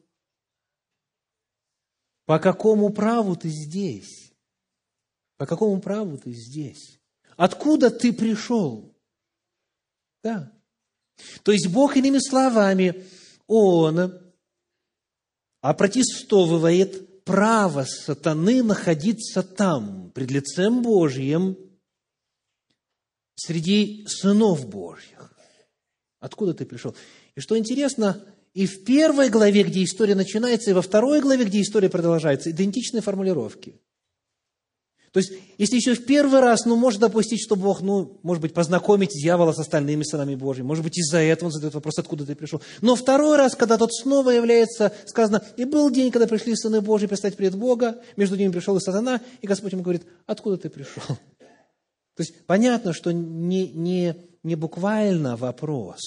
По какому праву ты здесь? По какому праву ты здесь? Откуда ты пришел? Да. То есть Бог, иными словами, Он опротестовывает право сатаны находиться там, пред лицем Божьим, среди сынов Божьих. Откуда ты пришел? И что интересно, и в первой главе, где история начинается, и во второй главе, где история продолжается, идентичные формулировки. То есть, если еще в первый раз, ну, может допустить, что Бог, ну, может быть, познакомить дьявола с остальными сынами Божьими, может быть, из-за этого он задает вопрос, откуда ты пришел. Но второй раз, когда тот снова является, сказано, и был день, когда пришли сыны Божьи предстать пред Бога, между ними пришел и сатана, и Господь ему говорит, откуда ты пришел? То есть, понятно, что не, не, не буквально вопрос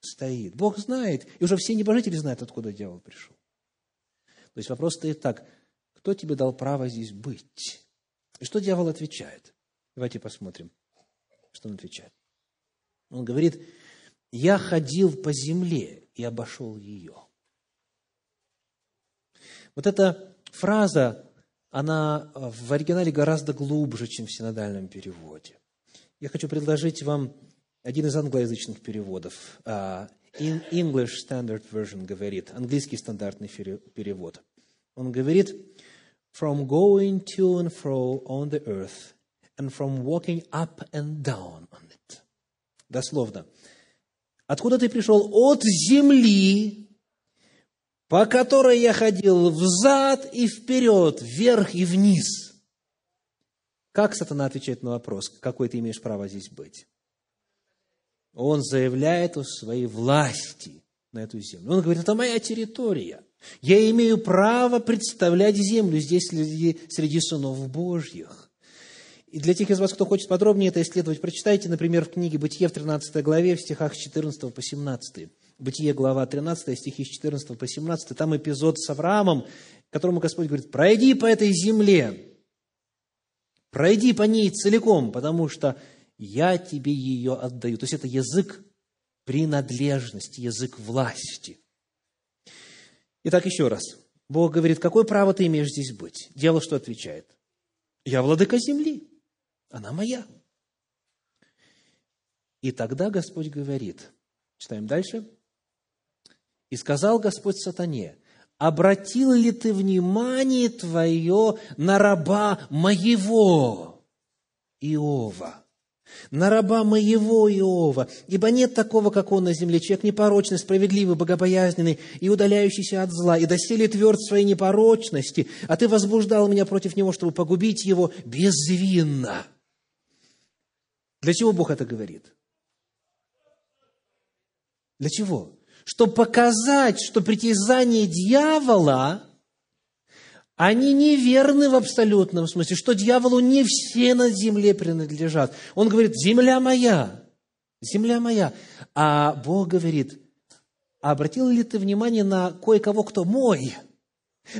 стоит. Бог знает, и уже все небожители знают, откуда дьявол пришел. То есть, вопрос стоит так, кто тебе дал право здесь быть? И что дьявол отвечает? Давайте посмотрим, что он отвечает. Он говорит, я ходил по земле и обошел ее. Вот эта фраза, она в оригинале гораздо глубже, чем в синодальном переводе. Я хочу предложить вам один из англоязычных переводов. А, English Standard Version говорит, английский стандартный перевод. Он говорит, from going to and fro on the earth, and from walking up and down on it. Дословно. Откуда ты пришел? От земли, по которой я ходил взад и вперед, вверх и вниз. Как сатана отвечает на вопрос, какой ты имеешь право здесь быть? Он заявляет о своей власти на эту землю. Он говорит, это моя территория. Я имею право представлять землю здесь среди, среди сынов Божьих. И для тех из вас, кто хочет подробнее это исследовать, прочитайте, например, в книге «Бытие» в 13 главе, в стихах с 14 по 17. Бытие, глава 13, стихи с 14 по 17. Там эпизод с Авраамом, которому Господь говорит, пройди по этой земле, пройди по ней целиком, потому что я тебе ее отдаю. То есть это язык принадлежности, язык власти. Итак, еще раз. Бог говорит, какое право ты имеешь здесь быть? Дьявол что отвечает? Я владыка земли, она моя. И тогда Господь говорит, читаем дальше, «И сказал Господь сатане, обратил ли ты внимание твое на раба моего Иова?» На раба моего Иова, ибо нет такого, как он на земле, человек непорочный, справедливый, богобоязненный и удаляющийся от зла, и доселе тверд в своей непорочности, а ты возбуждал меня против него, чтобы погубить его безвинно. Для чего Бог это говорит? Для чего? чтобы показать, что притязания дьявола, они неверны в абсолютном смысле, что дьяволу не все на земле принадлежат. Он говорит, земля моя, земля моя. А Бог говорит, обратил ли ты внимание на кое-кого, кто мой?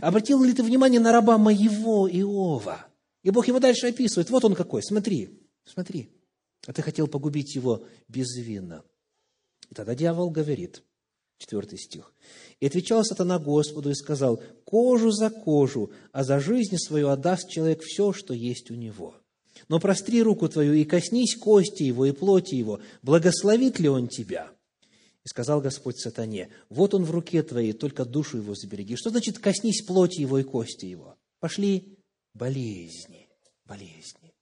Обратил ли ты внимание на раба моего Иова? И Бог его дальше описывает. Вот он какой, смотри, смотри. А ты хотел погубить его безвинно. И тогда дьявол говорит, четвертый стих. «И отвечал сатана Господу и сказал, кожу за кожу, а за жизнь свою отдаст человек все, что есть у него. Но простри руку твою и коснись кости его и плоти его, благословит ли он тебя?» И сказал Господь сатане, вот он в руке твоей, только душу его забереги. Что значит коснись плоти его и кости его? Пошли болезни, болезни,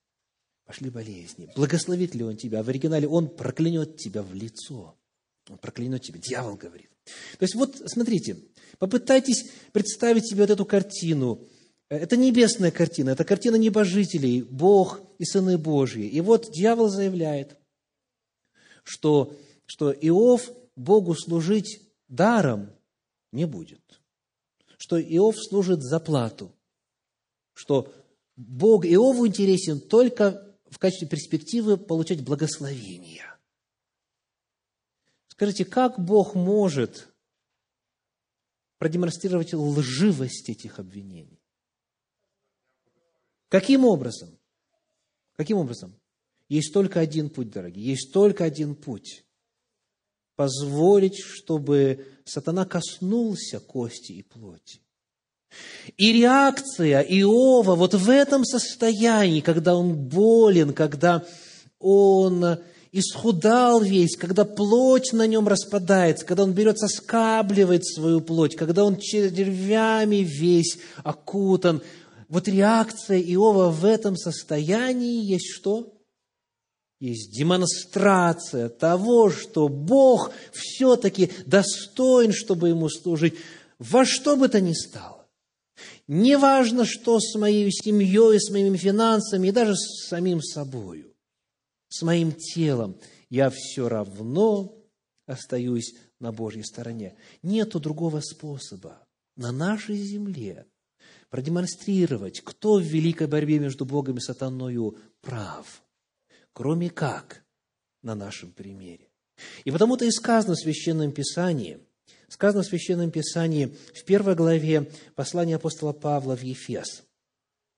пошли болезни. Благословит ли он тебя? В оригинале он проклянет тебя в лицо. Он проклянет тебя. Дьявол говорит. То есть вот, смотрите, попытайтесь представить себе вот эту картину. Это небесная картина, это картина небожителей, Бог и сыны Божьи. И вот дьявол заявляет, что, что Иов Богу служить даром не будет. Что Иов служит за плату. Что Бог Иову интересен только в качестве перспективы получать благословение. Скажите, как Бог может продемонстрировать лживость этих обвинений? Каким образом? Каким образом? Есть только один путь, дорогие, есть только один путь позволить, чтобы сатана коснулся кости и плоти. И реакция Иова вот в этом состоянии, когда он болен, когда он исхудал весь, когда плоть на нем распадается, когда он берется, скабливает свою плоть, когда он червями весь окутан. Вот реакция Иова в этом состоянии есть что? есть демонстрация того, что Бог все-таки достоин, чтобы ему служить, во что бы то ни стало. Неважно, что с моей семьей, с моими финансами, и даже с самим собою, с моим телом, я все равно остаюсь на Божьей стороне. Нету другого способа на нашей земле продемонстрировать, кто в великой борьбе между Богом и сатаною прав – кроме как на нашем примере. И потому-то и сказано в Священном Писании, сказано в Священном Писании в первой главе послания апостола Павла в Ефес,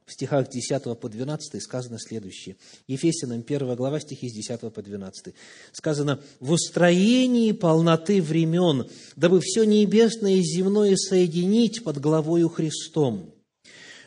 в стихах 10 по 12 сказано следующее. Ефесянам 1 глава, стихи с 10 по 12. Сказано, «В устроении полноты времен, дабы все небесное и земное соединить под главою Христом,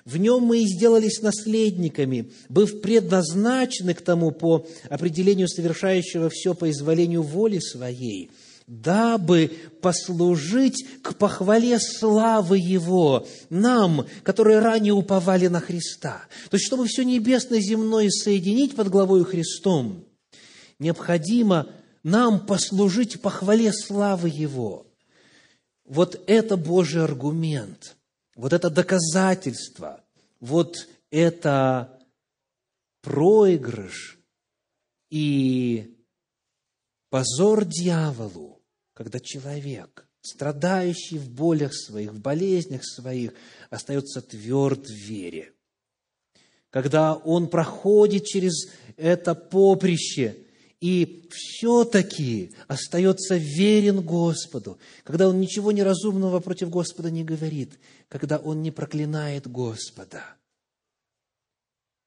в нем мы и сделались наследниками, быв предназначены к тому по определению совершающего все по изволению воли своей, дабы послужить к похвале славы Его, нам, которые ранее уповали на Христа. То есть, чтобы все небесное и земное соединить под главой Христом, необходимо нам послужить похвале славы Его. Вот это Божий аргумент – вот это доказательство, вот это проигрыш и позор дьяволу, когда человек, страдающий в болях своих, в болезнях своих, остается тверд в вере. Когда он проходит через это поприще – и все-таки остается верен Господу, когда он ничего неразумного против Господа не говорит, когда он не проклинает Господа.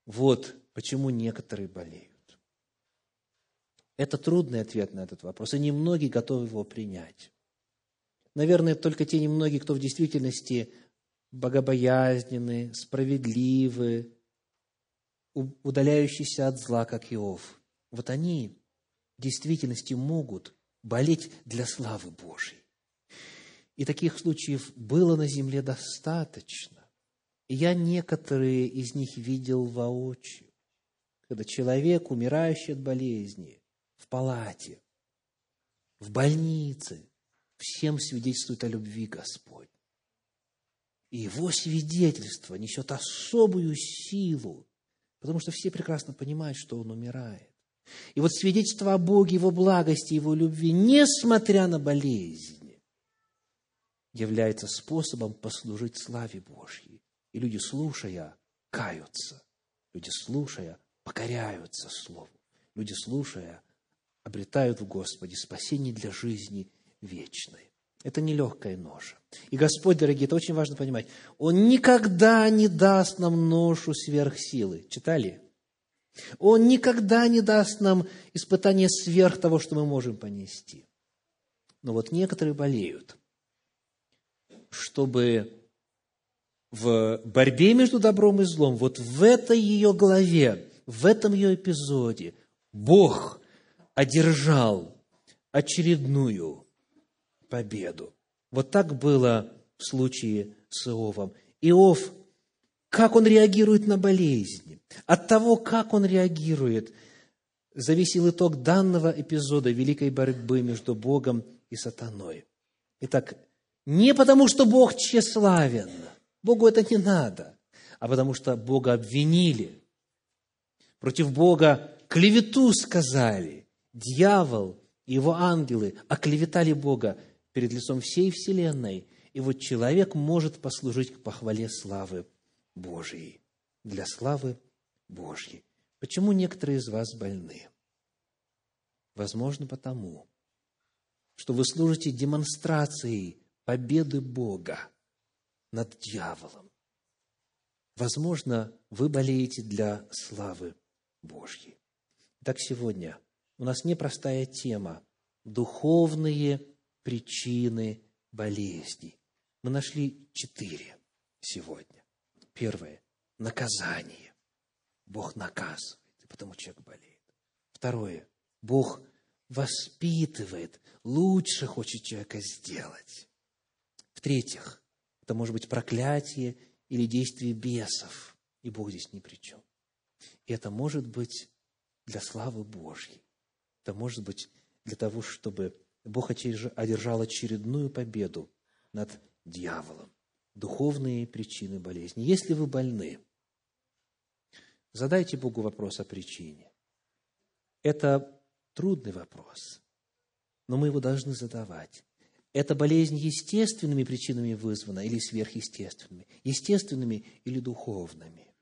Вот почему некоторые болеют. Это трудный ответ на этот вопрос, и немногие готовы его принять. Наверное, только те немногие, кто в действительности богобоязненны, справедливы, удаляющиеся от зла, как Иов. Вот они действительности могут болеть для славы Божьей. И таких случаев было на земле достаточно. И я некоторые из них видел воочию. Когда человек, умирающий от болезни, в палате, в больнице, всем свидетельствует о любви Господь. И его свидетельство несет особую силу, потому что все прекрасно понимают, что он умирает. И вот свидетельство о Боге, Его благости, Его любви, несмотря на болезни, является способом послужить славе Божьей. И люди, слушая, каются. Люди, слушая, покоряются Слову. Люди, слушая, обретают в Господе спасение для жизни вечной. Это нелегкая ноша. И Господь, дорогие, это очень важно понимать, Он никогда не даст нам ношу сверхсилы. Читали? Он никогда не даст нам испытание сверх того, что мы можем понести. Но вот некоторые болеют, чтобы в борьбе между добром и злом, вот в этой ее главе, в этом ее эпизоде, Бог одержал очередную победу. Вот так было в случае с Иовом. Иов, как он реагирует на болезни, от того, как он реагирует, зависел итог данного эпизода великой борьбы между Богом и сатаной. Итак, не потому, что Бог тщеславен, Богу это не надо, а потому что Бога обвинили. Против Бога клевету сказали. Дьявол и его ангелы оклеветали Бога перед лицом всей вселенной. И вот человек может послужить к похвале славы Божьей, для славы Божьей. Почему некоторые из вас больны? Возможно, потому, что вы служите демонстрацией победы Бога над дьяволом. Возможно, вы болеете для славы Божьей. Так сегодня у нас непростая тема – духовные причины болезней. Мы нашли четыре сегодня. Первое – наказание. Бог наказывает, и потому человек болеет. Второе – Бог воспитывает, лучше хочет человека сделать. В-третьих, это может быть проклятие или действие бесов, и Бог здесь ни при чем. И это может быть для славы Божьей. Это может быть для того, чтобы Бог одержал очередную победу над дьяволом. Духовные причины болезни. Если вы больны, задайте Богу вопрос о причине. Это трудный вопрос, но мы его должны задавать. Эта болезнь естественными причинами вызвана или сверхъестественными? Естественными или духовными?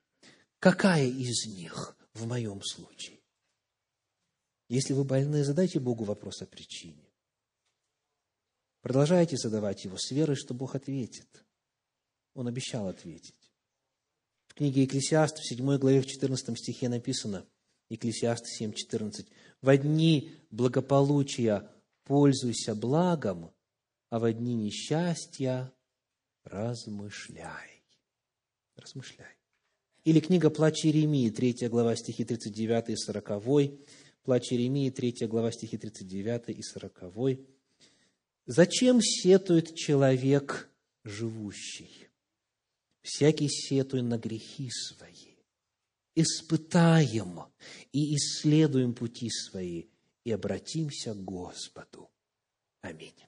Какая из них в моем случае? Если вы больны, задайте Богу вопрос о причине. Продолжайте задавать его с верой, что Бог ответит. Он обещал ответить. В книге Екклесиаст, в 7 главе, в 14 стихе написано, Екклесиаст 7, 14, «В дни благополучия пользуйся благом, а в дни несчастья размышляй». Размышляй. Или книга «Плач Иеремии», 3 глава, стихи 39 и 40, Плач Иеремии, 3 глава, стихи 39 и 40. «Зачем сетует человек живущий? Всякий сетует на грехи свои. Испытаем и исследуем пути свои, и обратимся к Господу. Аминь.